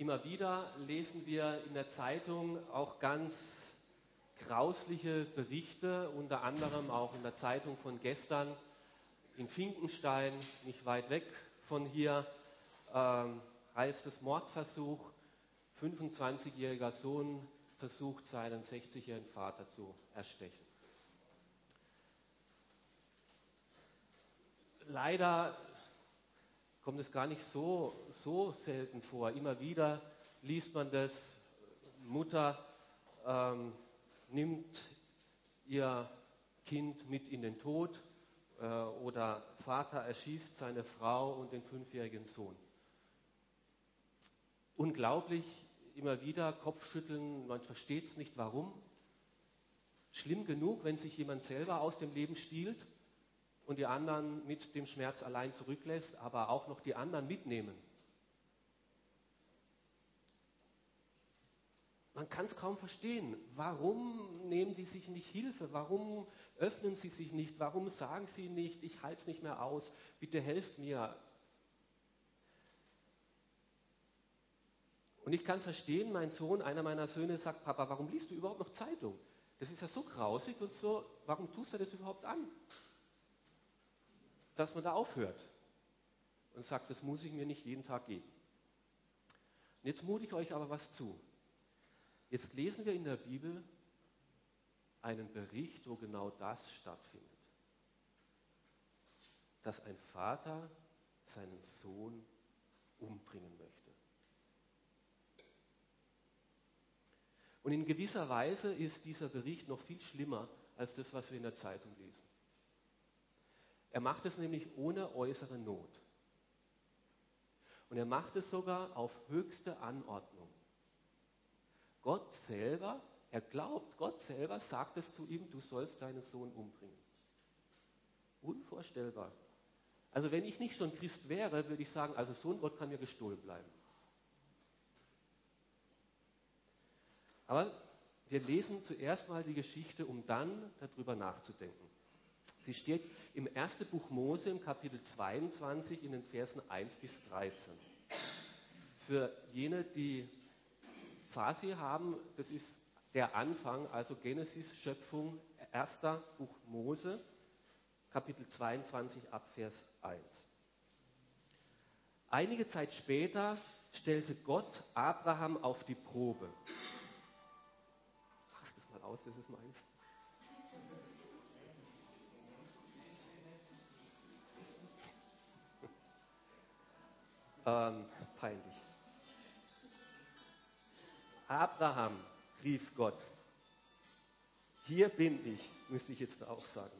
Immer wieder lesen wir in der Zeitung auch ganz grausliche Berichte, unter anderem auch in der Zeitung von gestern in Finkenstein, nicht weit weg von hier, ähm, heißt es Mordversuch. 25-jähriger Sohn versucht, seinen 60-jährigen Vater zu erstechen. Leider kommt es gar nicht so, so selten vor. Immer wieder liest man das, Mutter ähm, nimmt ihr Kind mit in den Tod äh, oder Vater erschießt seine Frau und den fünfjährigen Sohn. Unglaublich, immer wieder Kopfschütteln, man versteht es nicht, warum. Schlimm genug, wenn sich jemand selber aus dem Leben stiehlt und die anderen mit dem Schmerz allein zurücklässt, aber auch noch die anderen mitnehmen. Man kann es kaum verstehen. Warum nehmen die sich nicht Hilfe? Warum öffnen sie sich nicht? Warum sagen sie nicht, ich halte es nicht mehr aus, bitte helft mir? Und ich kann verstehen, mein Sohn, einer meiner Söhne sagt, Papa, warum liest du überhaupt noch Zeitung? Das ist ja so grausig und so, warum tust du das überhaupt an? Dass man da aufhört und sagt, das muss ich mir nicht jeden Tag geben. Und jetzt mute ich euch aber was zu. Jetzt lesen wir in der Bibel einen Bericht, wo genau das stattfindet. Dass ein Vater seinen Sohn umbringen möchte. Und in gewisser Weise ist dieser Bericht noch viel schlimmer als das, was wir in der Zeitung lesen. Er macht es nämlich ohne äußere Not. Und er macht es sogar auf höchste Anordnung. Gott selber, er glaubt, Gott selber sagt es zu ihm, du sollst deinen Sohn umbringen. Unvorstellbar. Also wenn ich nicht schon Christ wäre, würde ich sagen, also so ein Gott kann mir gestohlen bleiben. Aber wir lesen zuerst mal die Geschichte, um dann darüber nachzudenken. Sie steht im ersten Buch Mose im Kapitel 22 in den Versen 1 bis 13. Für jene, die Phase haben, das ist der Anfang, also Genesis, Schöpfung, erster Buch Mose, Kapitel 22 ab Vers 1. Einige Zeit später stellte Gott Abraham auf die Probe. Mach das mal aus, das ist meins. Ähm, peinlich. Abraham, rief Gott. Hier bin ich, müsste ich jetzt auch sagen.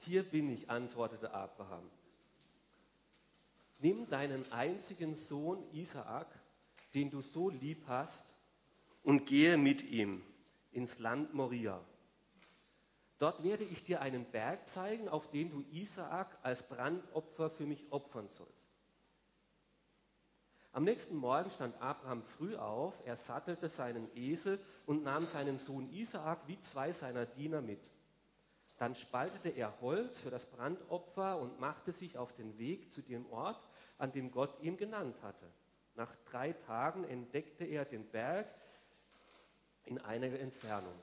Hier bin ich, antwortete Abraham. Nimm deinen einzigen Sohn Isaak, den du so lieb hast, und gehe mit ihm ins Land Moria. Dort werde ich dir einen Berg zeigen, auf den du Isaak als Brandopfer für mich opfern sollst. Am nächsten Morgen stand Abraham früh auf, er sattelte seinen Esel und nahm seinen Sohn Isaak wie zwei seiner Diener mit. Dann spaltete er Holz für das Brandopfer und machte sich auf den Weg zu dem Ort, an dem Gott ihn genannt hatte. Nach drei Tagen entdeckte er den Berg in einiger Entfernung.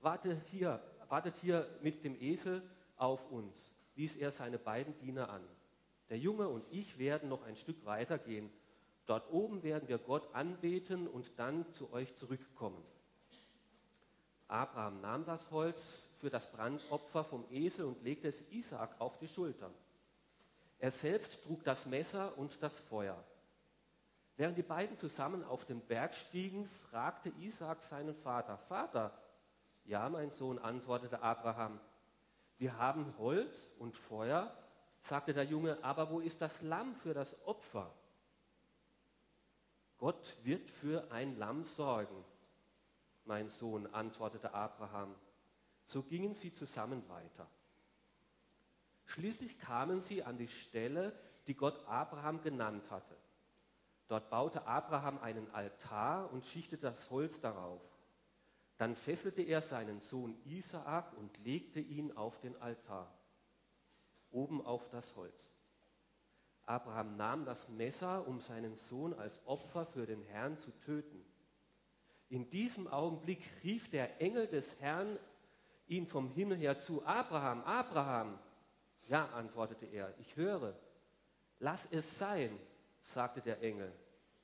Warte hier, wartet hier mit dem Esel auf uns, wies er seine beiden Diener an. Der Junge und ich werden noch ein Stück weiter gehen. Dort oben werden wir Gott anbeten und dann zu euch zurückkommen. Abraham nahm das Holz für das Brandopfer vom Esel und legte es Isaak auf die Schultern. Er selbst trug das Messer und das Feuer. Während die beiden zusammen auf den Berg stiegen, fragte Isaak seinen Vater, Vater, ja, mein Sohn, antwortete Abraham, wir haben Holz und Feuer, sagte der Junge, aber wo ist das Lamm für das Opfer? Gott wird für ein Lamm sorgen, mein Sohn, antwortete Abraham. So gingen sie zusammen weiter. Schließlich kamen sie an die Stelle, die Gott Abraham genannt hatte. Dort baute Abraham einen Altar und schichtete das Holz darauf. Dann fesselte er seinen Sohn Isaak und legte ihn auf den Altar oben auf das Holz. Abraham nahm das Messer, um seinen Sohn als Opfer für den Herrn zu töten. In diesem Augenblick rief der Engel des Herrn ihn vom Himmel her zu, Abraham, Abraham. Ja, antwortete er, ich höre. Lass es sein, sagte der Engel.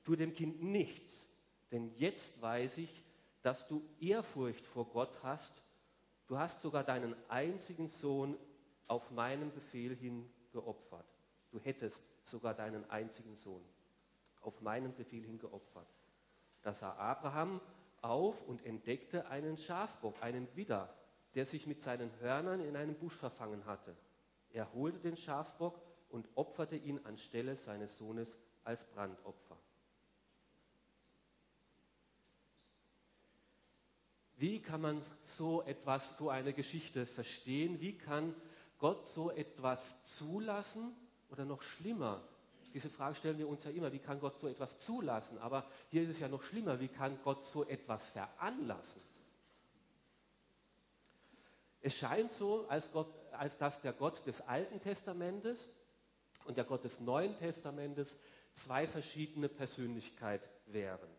Tu dem Kind nichts, denn jetzt weiß ich, dass du Ehrfurcht vor Gott hast. Du hast sogar deinen einzigen Sohn auf meinen Befehl hin geopfert. Du hättest sogar deinen einzigen Sohn auf meinen Befehl hin geopfert. Da sah Abraham auf und entdeckte einen Schafbock, einen Widder, der sich mit seinen Hörnern in einem Busch verfangen hatte. Er holte den Schafbock und opferte ihn anstelle seines Sohnes als Brandopfer. Wie kann man so etwas, so eine Geschichte verstehen? Wie kann Gott so etwas zulassen oder noch schlimmer? Diese Frage stellen wir uns ja immer, wie kann Gott so etwas zulassen? Aber hier ist es ja noch schlimmer, wie kann Gott so etwas veranlassen? Es scheint so, als, Gott, als dass der Gott des Alten Testamentes und der Gott des Neuen Testamentes zwei verschiedene Persönlichkeiten wären.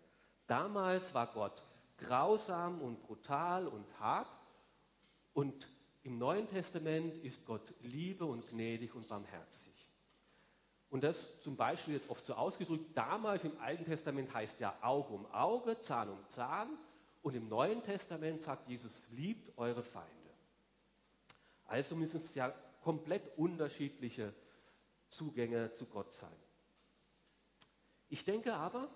Damals war Gott grausam und brutal und hart. Und im Neuen Testament ist Gott Liebe und gnädig und barmherzig. Und das zum Beispiel jetzt oft so ausgedrückt, damals im Alten Testament heißt ja Auge um Auge, Zahn um Zahn. Und im Neuen Testament sagt Jesus, liebt eure Feinde. Also müssen es ja komplett unterschiedliche Zugänge zu Gott sein. Ich denke aber,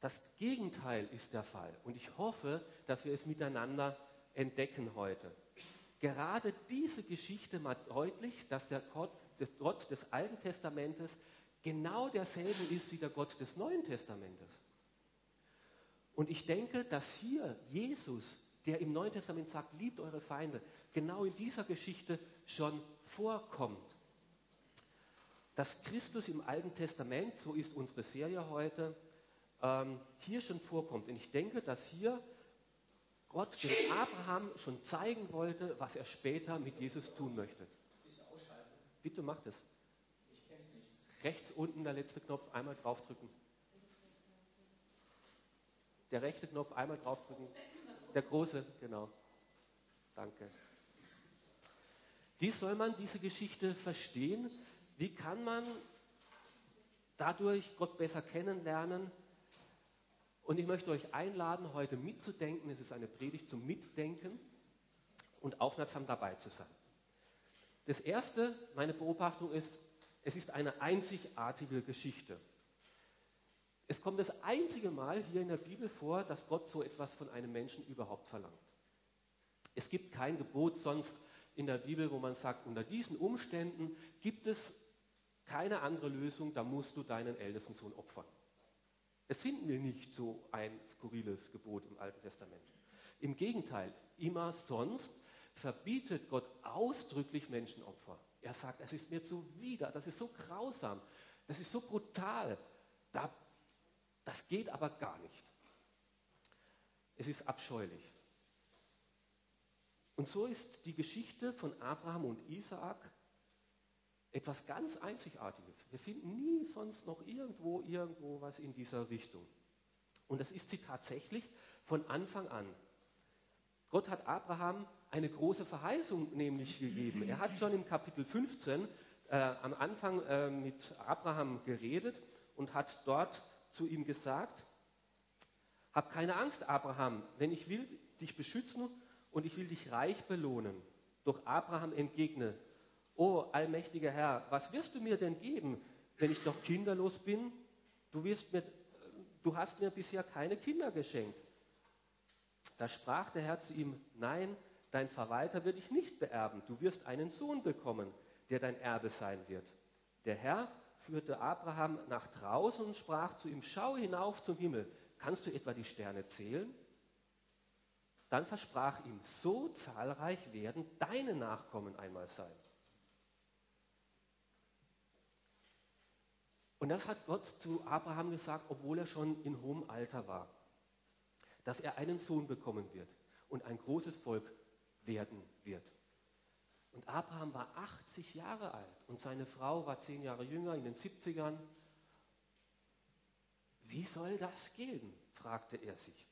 das Gegenteil ist der Fall. Und ich hoffe, dass wir es miteinander entdecken heute. Gerade diese Geschichte macht deutlich, dass der Gott, des Alten Testamentes genau derselbe ist wie der Gott des Neuen Testamentes. Und ich denke, dass hier Jesus, der im Neuen Testament sagt, liebt eure Feinde, genau in dieser Geschichte schon vorkommt. Dass Christus im Alten Testament, so ist unsere Serie heute, ähm, hier schon vorkommt. Und ich denke, dass hier Gott dem Abraham schon zeigen wollte, was er später mit Jesus tun möchte. Bitte macht es. Rechts unten der letzte Knopf, einmal draufdrücken. Der rechte Knopf, einmal draufdrücken. Der große, genau. Danke. Wie soll man diese Geschichte verstehen? Wie kann man dadurch Gott besser kennenlernen? Und ich möchte euch einladen, heute mitzudenken. Es ist eine Predigt zum Mitdenken und aufmerksam dabei zu sein. Das Erste, meine Beobachtung ist, es ist eine einzigartige Geschichte. Es kommt das einzige Mal hier in der Bibel vor, dass Gott so etwas von einem Menschen überhaupt verlangt. Es gibt kein Gebot sonst in der Bibel, wo man sagt, unter diesen Umständen gibt es keine andere Lösung, da musst du deinen ältesten Sohn opfern. Es finden wir nicht so ein skurriles Gebot im Alten Testament. Im Gegenteil, immer sonst verbietet Gott ausdrücklich Menschenopfer. Er sagt, es ist mir zuwider, das ist so grausam, das ist so brutal, das geht aber gar nicht. Es ist abscheulich. Und so ist die Geschichte von Abraham und Isaak etwas ganz Einzigartiges. Wir finden nie sonst noch irgendwo irgendwo was in dieser Richtung. Und das ist sie tatsächlich von Anfang an. Gott hat Abraham eine große Verheißung nämlich gegeben. Er hat schon im Kapitel 15 äh, am Anfang äh, mit Abraham geredet und hat dort zu ihm gesagt, hab keine Angst, Abraham, denn ich will dich beschützen und ich will dich reich belohnen. Doch Abraham entgegne, oh allmächtiger Herr, was wirst du mir denn geben, wenn ich doch kinderlos bin? Du, mir, du hast mir bisher keine Kinder geschenkt. Da sprach der Herr zu ihm, nein, dein Verwalter wird dich nicht beerben, du wirst einen Sohn bekommen, der dein Erbe sein wird. Der Herr führte Abraham nach draußen und sprach zu ihm, schau hinauf zum Himmel, kannst du etwa die Sterne zählen? Dann versprach ihm, so zahlreich werden deine Nachkommen einmal sein. Und das hat Gott zu Abraham gesagt, obwohl er schon in hohem Alter war, dass er einen Sohn bekommen wird und ein großes Volk werden wird. Und Abraham war 80 Jahre alt und seine Frau war zehn Jahre jünger, in den 70ern. Wie soll das gehen? fragte er sich.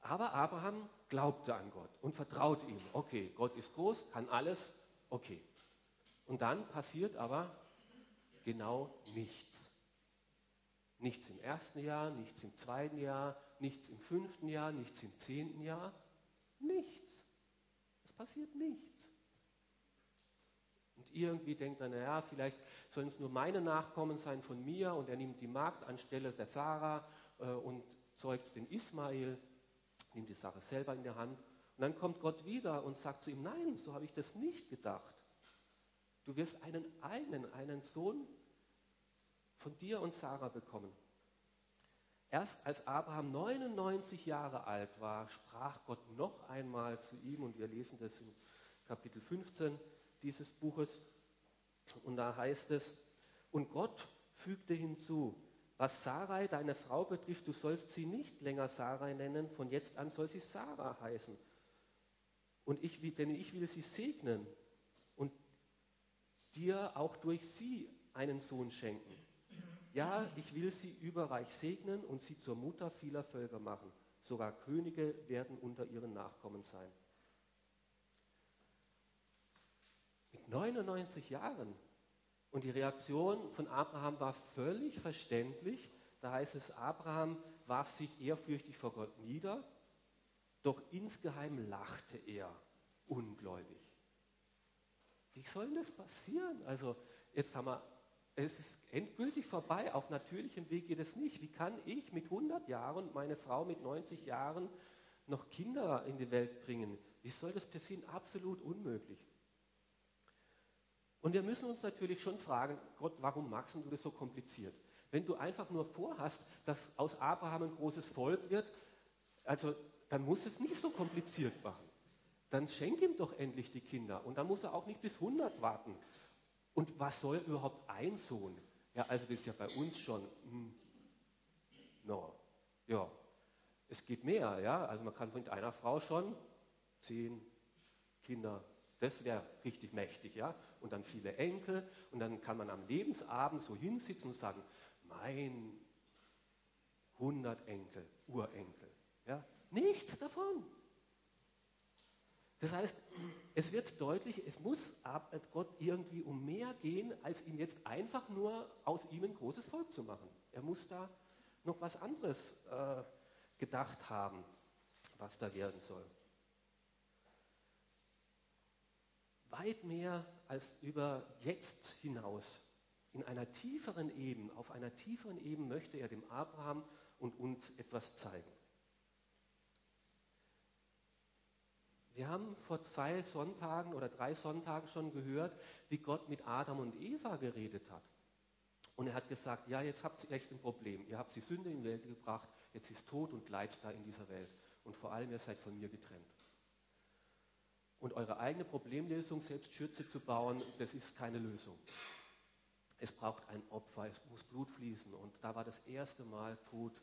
Aber Abraham glaubte an Gott und vertraute ihm. Okay, Gott ist groß, kann alles, okay. Und dann passiert aber genau nichts. Nichts im ersten Jahr, nichts im zweiten Jahr, nichts im fünften Jahr, nichts im zehnten Jahr. Nichts. Es passiert nichts. Und irgendwie denkt er, naja, vielleicht sollen es nur meine Nachkommen sein von mir und er nimmt die Magd anstelle der Sarah äh, und zeugt den Ismael, nimmt die Sache selber in der Hand. Und dann kommt Gott wieder und sagt zu ihm, nein, so habe ich das nicht gedacht. Du wirst einen eigenen, einen Sohn von dir und Sarah bekommen. Erst als Abraham 99 Jahre alt war, sprach Gott noch einmal zu ihm, und wir lesen das in Kapitel 15 dieses Buches, und da heißt es, und Gott fügte hinzu, was Sarai, deine Frau betrifft, du sollst sie nicht länger Sarai nennen, von jetzt an soll sie Sarah heißen. Und ich, denn ich will sie segnen und dir auch durch sie einen Sohn schenken. Ja, ich will sie überreich segnen und sie zur Mutter vieler Völker machen. Sogar Könige werden unter ihren Nachkommen sein. Mit 99 Jahren. Und die Reaktion von Abraham war völlig verständlich. Da heißt es, Abraham warf sich ehrfürchtig vor Gott nieder, doch insgeheim lachte er ungläubig. Wie soll denn das passieren? Also jetzt haben wir es ist endgültig vorbei. Auf natürlichem Weg geht es nicht. Wie kann ich mit 100 Jahren, meine Frau mit 90 Jahren, noch Kinder in die Welt bringen? Wie soll das passieren? Absolut unmöglich. Und wir müssen uns natürlich schon fragen, Gott, warum machst du das so kompliziert? Wenn du einfach nur vorhast, dass aus Abraham ein großes Volk wird, also dann muss es nicht so kompliziert machen. Dann schenk ihm doch endlich die Kinder und dann muss er auch nicht bis 100 warten. Und was soll überhaupt ein Sohn? Ja, also das ist ja bei uns schon, hm, no, ja, es geht mehr, ja, also man kann mit einer Frau schon zehn Kinder, das wäre richtig mächtig, ja, und dann viele Enkel. Und dann kann man am Lebensabend so hinsitzen und sagen, mein 100 Enkel, Urenkel, ja, nichts davon. Das heißt, es wird deutlich, es muss Gott irgendwie um mehr gehen, als ihm jetzt einfach nur aus ihm ein großes Volk zu machen. Er muss da noch was anderes äh, gedacht haben, was da werden soll. Weit mehr als über jetzt hinaus. In einer tieferen Ebene, auf einer tieferen Ebene möchte er dem Abraham und uns etwas zeigen. Wir haben vor zwei Sonntagen oder drei Sonntagen schon gehört, wie Gott mit Adam und Eva geredet hat. Und er hat gesagt, ja, jetzt habt ihr echt ein Problem. Ihr habt die Sünde in die Welt gebracht, jetzt ist Tod und Leid da in dieser Welt. Und vor allem, ihr seid von mir getrennt. Und eure eigene Problemlösung, selbst Schürze zu bauen, das ist keine Lösung. Es braucht ein Opfer, es muss Blut fließen. Und da war das erste Mal Tod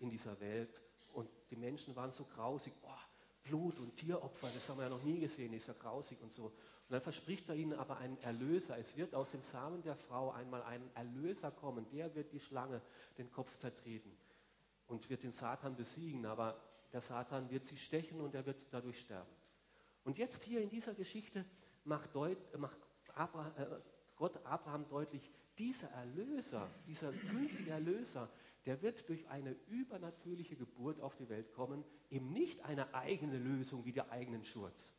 in dieser Welt. Und die Menschen waren so grausig, oh, Blut und Tieropfer, das haben wir ja noch nie gesehen, ist ja grausig und so. Und dann verspricht er ihnen aber einen Erlöser. Es wird aus dem Samen der Frau einmal ein Erlöser kommen, der wird die Schlange den Kopf zertreten und wird den Satan besiegen, aber der Satan wird sie stechen und er wird dadurch sterben. Und jetzt hier in dieser Geschichte macht, Deut, macht Abraham, äh, Gott Abraham deutlich, dieser Erlöser, dieser künftige Erlöser, der wird durch eine übernatürliche Geburt auf die Welt kommen, eben nicht eine eigene Lösung wie der eigenen Schurz,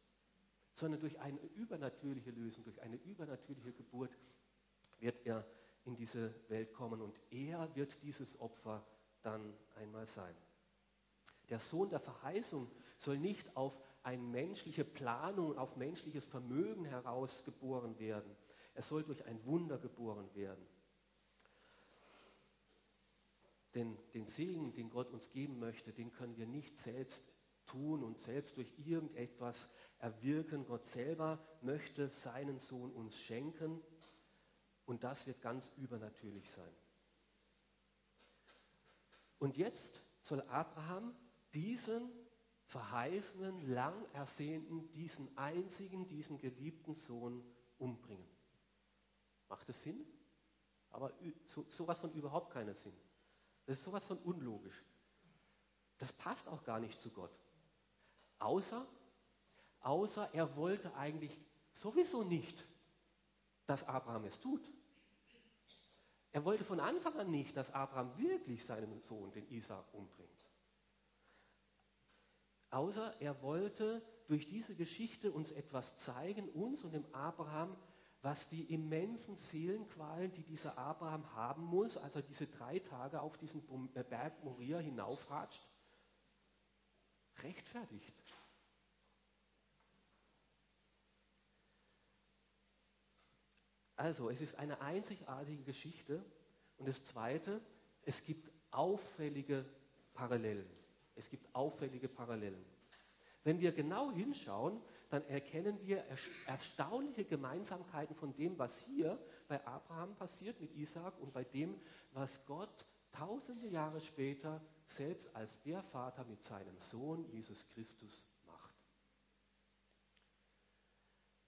sondern durch eine übernatürliche Lösung, durch eine übernatürliche Geburt wird er in diese Welt kommen und er wird dieses Opfer dann einmal sein. Der Sohn der Verheißung soll nicht auf eine menschliche Planung, auf menschliches Vermögen heraus geboren werden. Er soll durch ein Wunder geboren werden. Denn den Segen, den Gott uns geben möchte, den können wir nicht selbst tun und selbst durch irgendetwas erwirken. Gott selber möchte seinen Sohn uns schenken und das wird ganz übernatürlich sein. Und jetzt soll Abraham diesen verheißenen, lang ersehnten, diesen einzigen, diesen geliebten Sohn umbringen. Macht das Sinn? Aber so, sowas von überhaupt keinen Sinn. Das ist sowas von unlogisch. Das passt auch gar nicht zu Gott. Außer, außer er wollte eigentlich sowieso nicht, dass Abraham es tut. Er wollte von Anfang an nicht, dass Abraham wirklich seinen Sohn, den Isaac, umbringt. Außer er wollte durch diese Geschichte uns etwas zeigen, uns und dem Abraham, was die immensen Seelenqualen, die dieser Abraham haben muss, als er diese drei Tage auf diesen äh, Berg Moria hinaufratscht, rechtfertigt. Also, es ist eine einzigartige Geschichte. Und das Zweite, es gibt auffällige Parallelen. Es gibt auffällige Parallelen. Wenn wir genau hinschauen, dann erkennen wir erstaunliche Gemeinsamkeiten von dem, was hier bei Abraham passiert mit Isaac und bei dem, was Gott tausende Jahre später selbst als der Vater mit seinem Sohn Jesus Christus macht.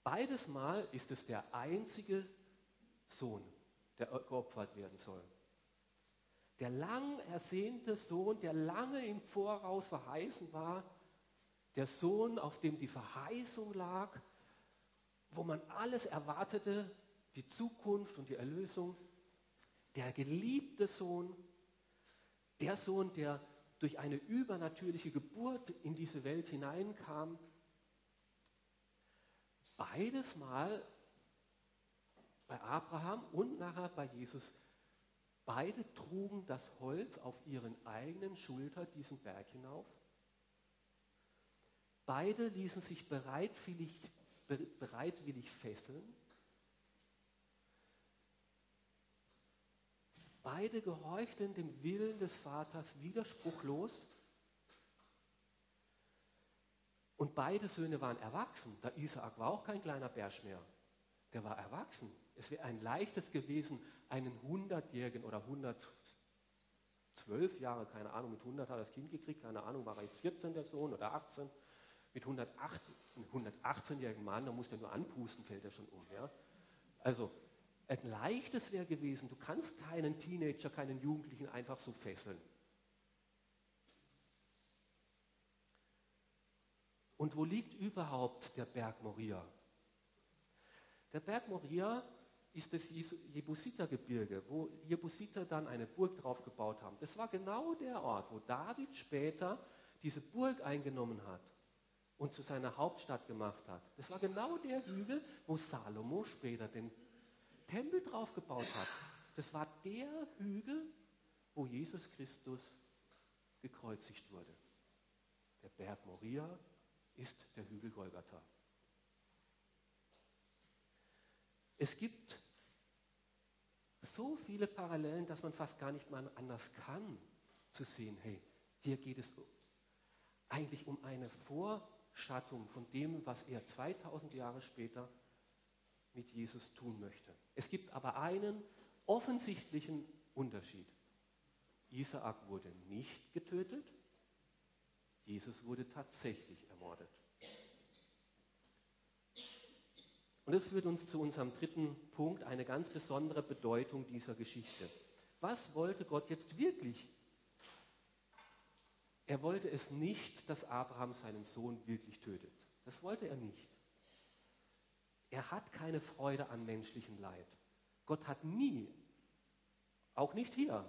Beides Mal ist es der einzige Sohn, der geopfert werden soll. Der lang ersehnte Sohn, der lange im Voraus verheißen war, der Sohn, auf dem die Verheißung lag, wo man alles erwartete, die Zukunft und die Erlösung, der geliebte Sohn, der Sohn, der durch eine übernatürliche Geburt in diese Welt hineinkam. Beides Mal bei Abraham und nachher bei Jesus. Beide trugen das Holz auf ihren eigenen Schultern diesen Berg hinauf. Beide ließen sich bereitwillig, bereitwillig fesseln. Beide gehorchten dem Willen des Vaters widerspruchlos. Und beide Söhne waren erwachsen. Der Isaak war auch kein kleiner Bärsch mehr. Der war erwachsen. Es wäre ein leichtes gewesen, einen 100-Jährigen oder 112 Jahre, keine Ahnung, mit 100 hat er das Kind gekriegt, keine Ahnung, war er jetzt 14 der Sohn oder 18, mit 118, 118-jährigen Mann, da muss er nur anpusten, fällt er schon um. Ja? Also, ein leichtes wäre gewesen, du kannst keinen Teenager, keinen Jugendlichen einfach so fesseln. Und wo liegt überhaupt der Berg Moria? Der Berg Moria ist das Jebusitergebirge, wo Jebusiter dann eine Burg drauf gebaut haben. Das war genau der Ort, wo David später diese Burg eingenommen hat und zu seiner Hauptstadt gemacht hat. Das war genau der Hügel, wo Salomo später den Tempel drauf gebaut hat. Das war der Hügel, wo Jesus Christus gekreuzigt wurde. Der Berg Moria ist der Hügel Golgatha. Es gibt so viele Parallelen, dass man fast gar nicht mal anders kann, zu sehen, hey, hier geht es eigentlich um eine Vorschattung von dem, was er 2000 Jahre später mit Jesus tun möchte. Es gibt aber einen offensichtlichen Unterschied. Isaak wurde nicht getötet, Jesus wurde tatsächlich ermordet. Und das führt uns zu unserem dritten Punkt, eine ganz besondere Bedeutung dieser Geschichte. Was wollte Gott jetzt wirklich? Er wollte es nicht, dass Abraham seinen Sohn wirklich tötet. Das wollte er nicht. Er hat keine Freude an menschlichem Leid. Gott hat nie, auch nicht hier,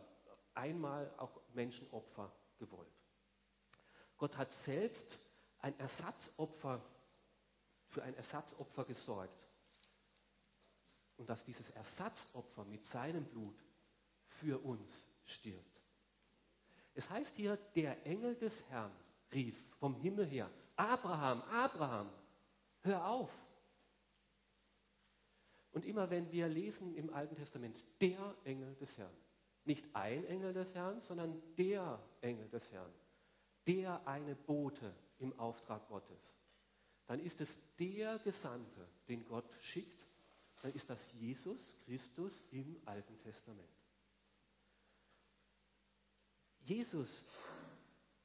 einmal auch Menschenopfer gewollt. Gott hat selbst ein Ersatzopfer für ein Ersatzopfer gesorgt und dass dieses Ersatzopfer mit seinem Blut für uns stirbt. Es heißt hier, der Engel des Herrn rief vom Himmel her, Abraham, Abraham, hör auf. Und immer wenn wir lesen im Alten Testament, der Engel des Herrn, nicht ein Engel des Herrn, sondern der Engel des Herrn, der eine Bote im Auftrag Gottes, dann ist es der Gesandte, den Gott schickt, dann ist das Jesus Christus im Alten Testament. Jesus,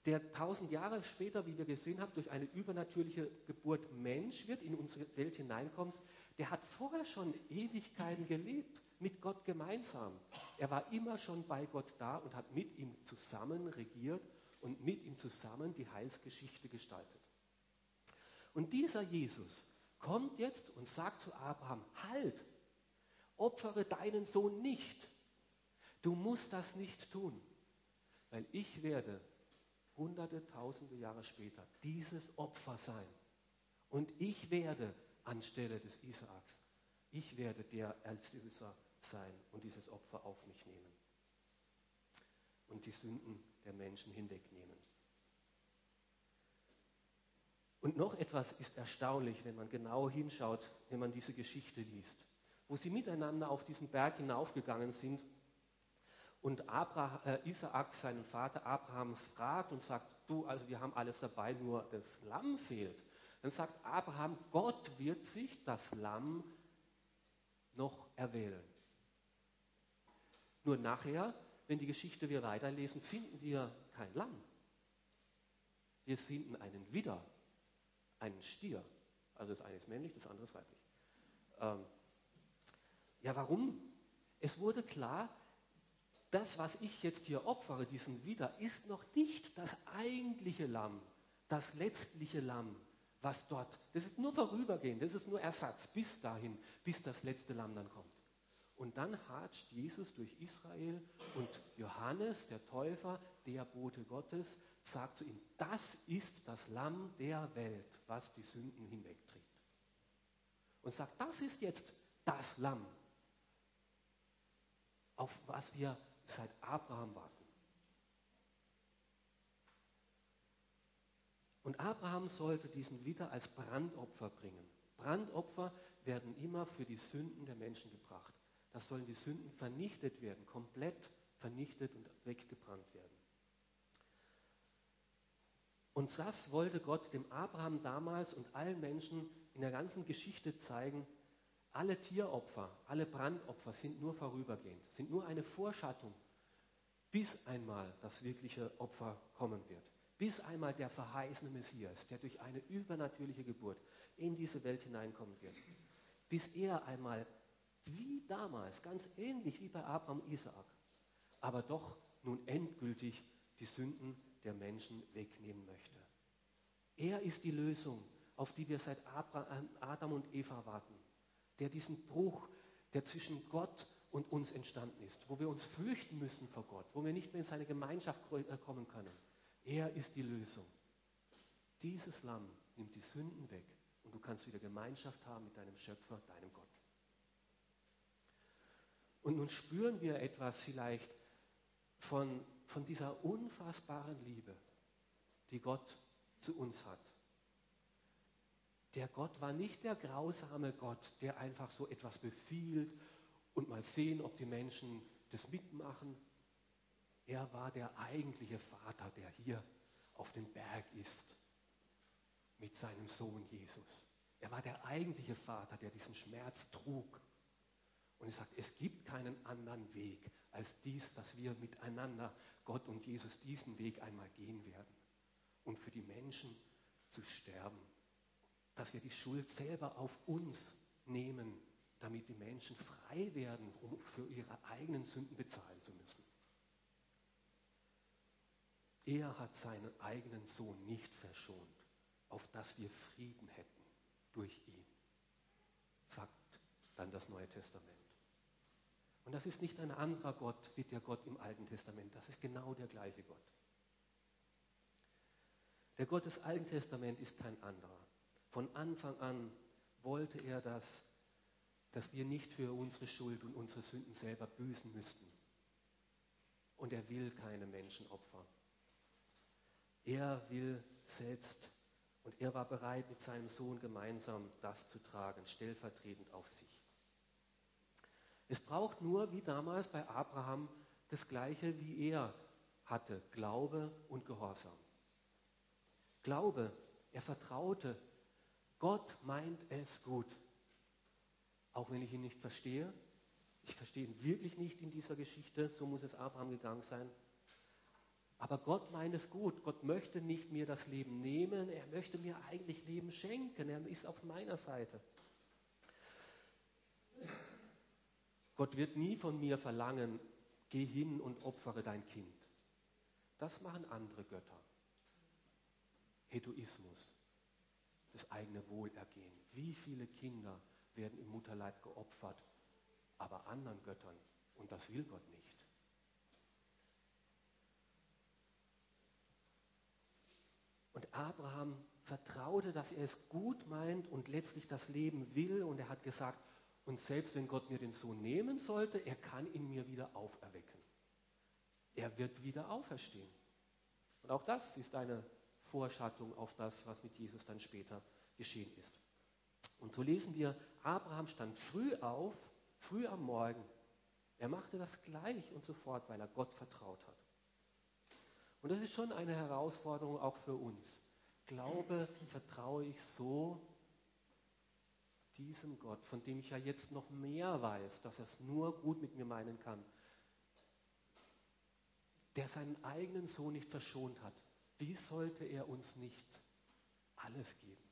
der tausend Jahre später, wie wir gesehen haben, durch eine übernatürliche Geburt Mensch wird, in unsere Welt hineinkommt, der hat vorher schon Ewigkeiten gelebt, mit Gott gemeinsam. Er war immer schon bei Gott da und hat mit ihm zusammen regiert und mit ihm zusammen die Heilsgeschichte gestaltet. Und dieser Jesus kommt jetzt und sagt zu Abraham, halt, opfere deinen Sohn nicht. Du musst das nicht tun, weil ich werde hunderte, tausende Jahre später dieses Opfer sein. Und ich werde anstelle des Isaaks, ich werde der Erlöser sein und dieses Opfer auf mich nehmen und die Sünden der Menschen hinwegnehmen. Und noch etwas ist erstaunlich, wenn man genau hinschaut, wenn man diese Geschichte liest, wo sie miteinander auf diesen Berg hinaufgegangen sind und Abraham, äh, Isaak seinen Vater Abraham fragt und sagt, du, also wir haben alles dabei, nur das Lamm fehlt. Dann sagt Abraham, Gott wird sich das Lamm noch erwählen. Nur nachher, wenn die Geschichte wir weiterlesen, finden wir kein Lamm. Wir finden einen Widder, einen Stier. Also das eine ist männlich, das andere ist weiblich. Ähm, ja, warum? Es wurde klar, das, was ich jetzt hier opfere, diesen Widder, ist noch nicht das eigentliche Lamm, das letztliche Lamm, was dort, das ist nur vorübergehend, das ist nur Ersatz bis dahin, bis das letzte Lamm dann kommt. Und dann hatscht Jesus durch Israel und Johannes, der Täufer, der Bote Gottes, sagt zu ihm, das ist das Lamm der Welt, was die Sünden hinwegträgt. Und sagt, das ist jetzt das Lamm, auf was wir seit Abraham warten. Und Abraham sollte diesen wieder als Brandopfer bringen. Brandopfer werden immer für die Sünden der Menschen gebracht. Das sollen die Sünden vernichtet werden, komplett vernichtet und weggebrannt werden. Und das wollte Gott dem Abraham damals und allen Menschen in der ganzen Geschichte zeigen. Alle Tieropfer, alle Brandopfer sind nur vorübergehend, sind nur eine Vorschattung, bis einmal das wirkliche Opfer kommen wird. Bis einmal der verheißene Messias, der durch eine übernatürliche Geburt in diese Welt hineinkommen wird, bis er einmal wie damals, ganz ähnlich wie bei Abraham und Isaak, aber doch nun endgültig die Sünden der Menschen wegnehmen möchte. Er ist die Lösung, auf die wir seit Adam und Eva warten, der diesen Bruch, der zwischen Gott und uns entstanden ist, wo wir uns fürchten müssen vor Gott, wo wir nicht mehr in seine Gemeinschaft äh, kommen können, er ist die Lösung. Dieses Lamm nimmt die Sünden weg und du kannst wieder Gemeinschaft haben mit deinem Schöpfer, deinem Gott. Und nun spüren wir etwas vielleicht von, von dieser unfassbaren Liebe, die Gott zu uns hat. Der Gott war nicht der grausame Gott, der einfach so etwas befiehlt und mal sehen, ob die Menschen das mitmachen, er war der eigentliche Vater, der hier auf dem Berg ist mit seinem Sohn Jesus. Er war der eigentliche Vater, der diesen Schmerz trug. Und er sagt, es gibt keinen anderen Weg als dies, dass wir miteinander, Gott und Jesus, diesen Weg einmal gehen werden, um für die Menschen zu sterben. Dass wir die Schuld selber auf uns nehmen, damit die Menschen frei werden, um für ihre eigenen Sünden bezahlen zu müssen. Er hat seinen eigenen Sohn nicht verschont, auf dass wir Frieden hätten durch ihn, sagt dann das Neue Testament. Und das ist nicht ein anderer Gott wie der Gott im Alten Testament, das ist genau der gleiche Gott. Der Gott des Alten Testaments ist kein anderer. Von Anfang an wollte er das, dass wir nicht für unsere Schuld und unsere Sünden selber büßen müssten. Und er will keine Menschen opfern. Er will selbst und er war bereit, mit seinem Sohn gemeinsam das zu tragen, stellvertretend auf sich. Es braucht nur, wie damals bei Abraham, das Gleiche, wie er hatte, Glaube und Gehorsam. Glaube, er vertraute, Gott meint es gut. Auch wenn ich ihn nicht verstehe, ich verstehe ihn wirklich nicht in dieser Geschichte, so muss es Abraham gegangen sein. Aber Gott meint es gut. Gott möchte nicht mir das Leben nehmen, er möchte mir eigentlich Leben schenken. Er ist auf meiner Seite. Gott wird nie von mir verlangen, geh hin und opfere dein Kind. Das machen andere Götter. Hedoismus, das eigene Wohlergehen. Wie viele Kinder werden im Mutterleib geopfert, aber anderen Göttern. Und das will Gott nicht. Und Abraham vertraute, dass er es gut meint und letztlich das Leben will. Und er hat gesagt, und selbst wenn Gott mir den Sohn nehmen sollte, er kann ihn mir wieder auferwecken. Er wird wieder auferstehen. Und auch das ist eine Vorschattung auf das, was mit Jesus dann später geschehen ist. Und so lesen wir, Abraham stand früh auf, früh am Morgen. Er machte das gleich und sofort, weil er Gott vertraut hat. Und das ist schon eine Herausforderung auch für uns. Glaube, vertraue ich so diesem Gott, von dem ich ja jetzt noch mehr weiß, dass er es nur gut mit mir meinen kann, der seinen eigenen Sohn nicht verschont hat, wie sollte er uns nicht alles geben?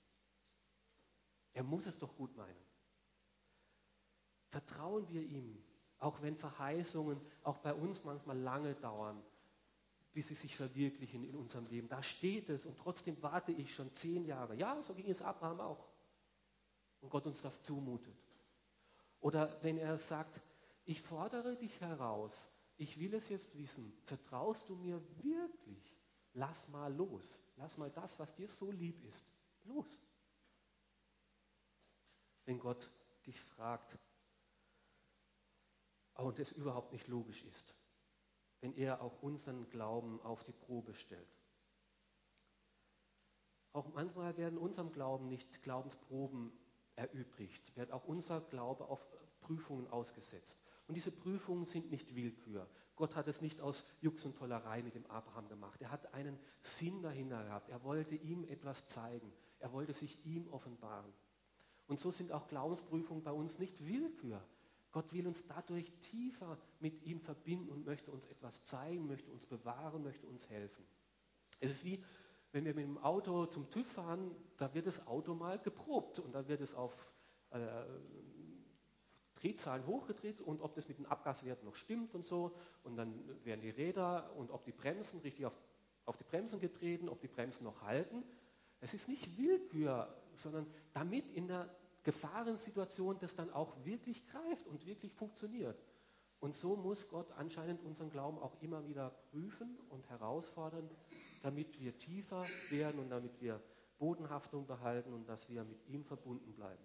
Er muss es doch gut meinen. Vertrauen wir ihm, auch wenn Verheißungen auch bei uns manchmal lange dauern, bis sie sich verwirklichen in unserem Leben. Da steht es und trotzdem warte ich schon zehn Jahre. Ja, so ging es Abraham auch und Gott uns das zumutet. Oder wenn er sagt, ich fordere dich heraus, ich will es jetzt wissen, vertraust du mir wirklich? Lass mal los, lass mal das, was dir so lieb ist, los. Wenn Gott dich fragt und es überhaupt nicht logisch ist, wenn er auch unseren Glauben auf die Probe stellt. Auch manchmal werden unserem Glauben nicht Glaubensproben erübrigt, wird auch unser Glaube auf Prüfungen ausgesetzt. Und diese Prüfungen sind nicht Willkür. Gott hat es nicht aus Jux und Tollerei mit dem Abraham gemacht. Er hat einen Sinn dahinter gehabt. Er wollte ihm etwas zeigen. Er wollte sich ihm offenbaren. Und so sind auch Glaubensprüfungen bei uns nicht Willkür. Gott will uns dadurch tiefer mit ihm verbinden und möchte uns etwas zeigen, möchte uns bewahren, möchte uns helfen. Es ist wie, wenn wir mit dem Auto zum TÜV fahren, da wird das Auto mal geprobt und da wird es auf äh, Drehzahlen hochgedreht und ob das mit den Abgaswerten noch stimmt und so. Und dann werden die Räder und ob die Bremsen richtig auf, auf die Bremsen getreten, ob die Bremsen noch halten. Es ist nicht Willkür, sondern damit in der Gefahrensituation das dann auch wirklich greift und wirklich funktioniert. Und so muss Gott anscheinend unseren Glauben auch immer wieder prüfen und herausfordern, damit wir tiefer werden und damit wir Bodenhaftung behalten und dass wir mit ihm verbunden bleiben.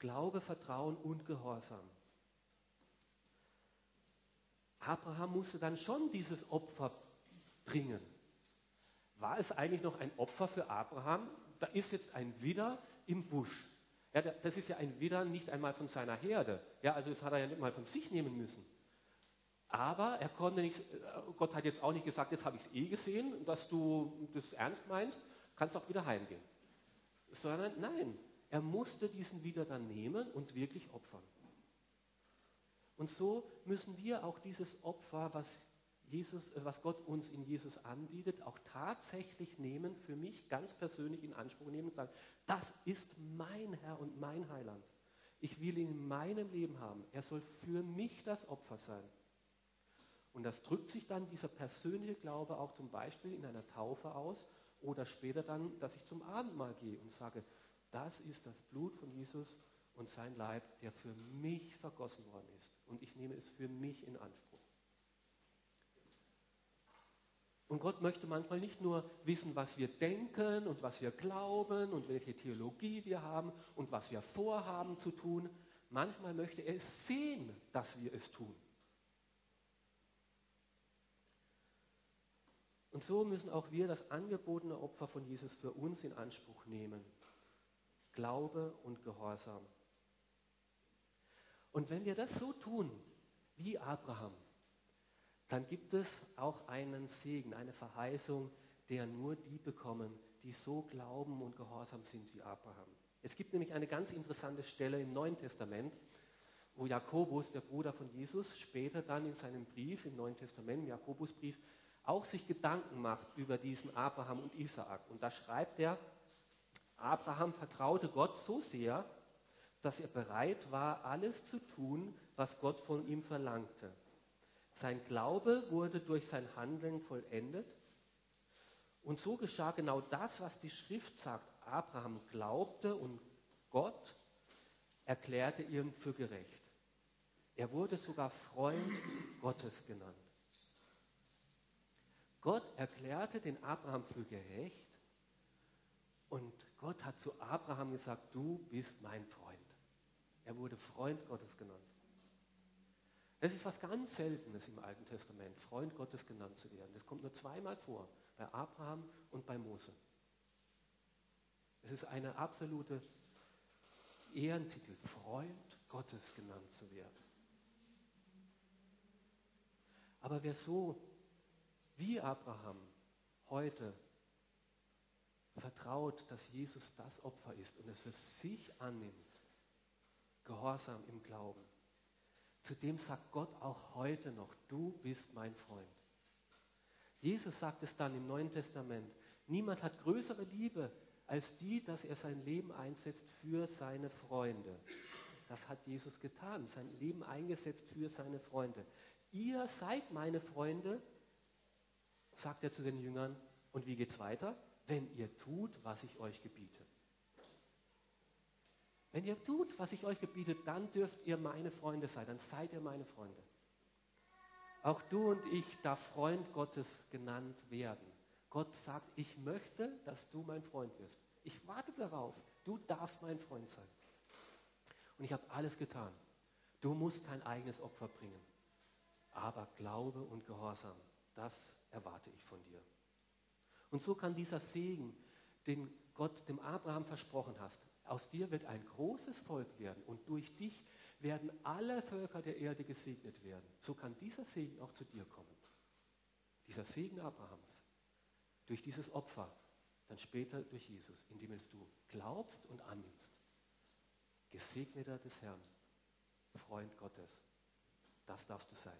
Glaube, Vertrauen und Gehorsam. Abraham musste dann schon dieses Opfer bringen. War es eigentlich noch ein Opfer für Abraham? Da ist jetzt ein Widder im Busch. Ja, das ist ja ein Widder nicht einmal von seiner Herde. Ja, also das hat er ja nicht mal von sich nehmen müssen. Aber er konnte nicht, äh, Gott hat jetzt auch nicht gesagt, jetzt habe ich es eh gesehen, dass du das ernst meinst, kannst auch wieder heimgehen. Sondern nein, er musste diesen Widder dann nehmen und wirklich opfern. Und so müssen wir auch dieses Opfer, was Jesus, äh, was Gott uns in Jesus anbietet, auch tatsächlich nehmen, für mich ganz persönlich in Anspruch nehmen und sagen, das ist mein Herr und mein Heiland. Ich will ihn in meinem Leben haben. Er soll für mich das Opfer sein. Und das drückt sich dann dieser persönliche Glaube auch zum Beispiel in einer Taufe aus oder später dann, dass ich zum Abendmahl gehe und sage, das ist das Blut von Jesus und sein Leib, der für mich vergossen worden ist. Und ich nehme es für mich in Anspruch. Und Gott möchte manchmal nicht nur wissen, was wir denken und was wir glauben und welche Theologie wir haben und was wir vorhaben zu tun. Manchmal möchte er es sehen, dass wir es tun. Und so müssen auch wir das angebotene Opfer von Jesus für uns in Anspruch nehmen. Glaube und Gehorsam. Und wenn wir das so tun wie Abraham, dann gibt es auch einen Segen, eine Verheißung, der nur die bekommen, die so glauben und gehorsam sind wie Abraham. Es gibt nämlich eine ganz interessante Stelle im Neuen Testament, wo Jakobus, der Bruder von Jesus, später dann in seinem Brief im Neuen Testament, im Jakobusbrief, auch sich Gedanken macht über diesen Abraham und Isaak. Und da schreibt er, Abraham vertraute Gott so sehr, dass er bereit war, alles zu tun, was Gott von ihm verlangte. Sein Glaube wurde durch sein Handeln vollendet. Und so geschah genau das, was die Schrift sagt. Abraham glaubte und Gott erklärte ihn für gerecht. Er wurde sogar Freund Gottes genannt. Gott erklärte den Abraham für gerecht und Gott hat zu Abraham gesagt, du bist mein Freund. Er wurde Freund Gottes genannt. Es ist was ganz Seltenes im Alten Testament, Freund Gottes genannt zu werden. Das kommt nur zweimal vor, bei Abraham und bei Mose. Es ist eine absolute Ehrentitel, Freund Gottes genannt zu werden. Aber wer so wie Abraham heute vertraut, dass Jesus das Opfer ist und es für sich annimmt, gehorsam im Glauben, zu dem sagt Gott auch heute noch, du bist mein Freund. Jesus sagt es dann im Neuen Testament, niemand hat größere Liebe als die, dass er sein Leben einsetzt für seine Freunde. Das hat Jesus getan, sein Leben eingesetzt für seine Freunde. Ihr seid meine Freunde, sagt er zu den Jüngern. Und wie geht es weiter? Wenn ihr tut, was ich euch gebiete. Wenn ihr tut, was ich euch gebiete, dann dürft ihr meine Freunde sein, dann seid ihr meine Freunde. Auch du und ich darf Freund Gottes genannt werden. Gott sagt, ich möchte, dass du mein Freund wirst. Ich warte darauf. Du darfst mein Freund sein. Und ich habe alles getan. Du musst kein eigenes Opfer bringen. Aber Glaube und Gehorsam, das erwarte ich von dir. Und so kann dieser Segen, den Gott dem Abraham versprochen hast, aus dir wird ein großes Volk werden und durch dich werden alle Völker der Erde gesegnet werden. So kann dieser Segen auch zu dir kommen. Dieser Segen Abrahams durch dieses Opfer, dann später durch Jesus, indem du glaubst und annimmst. Gesegneter des Herrn, Freund Gottes, das darfst du sein.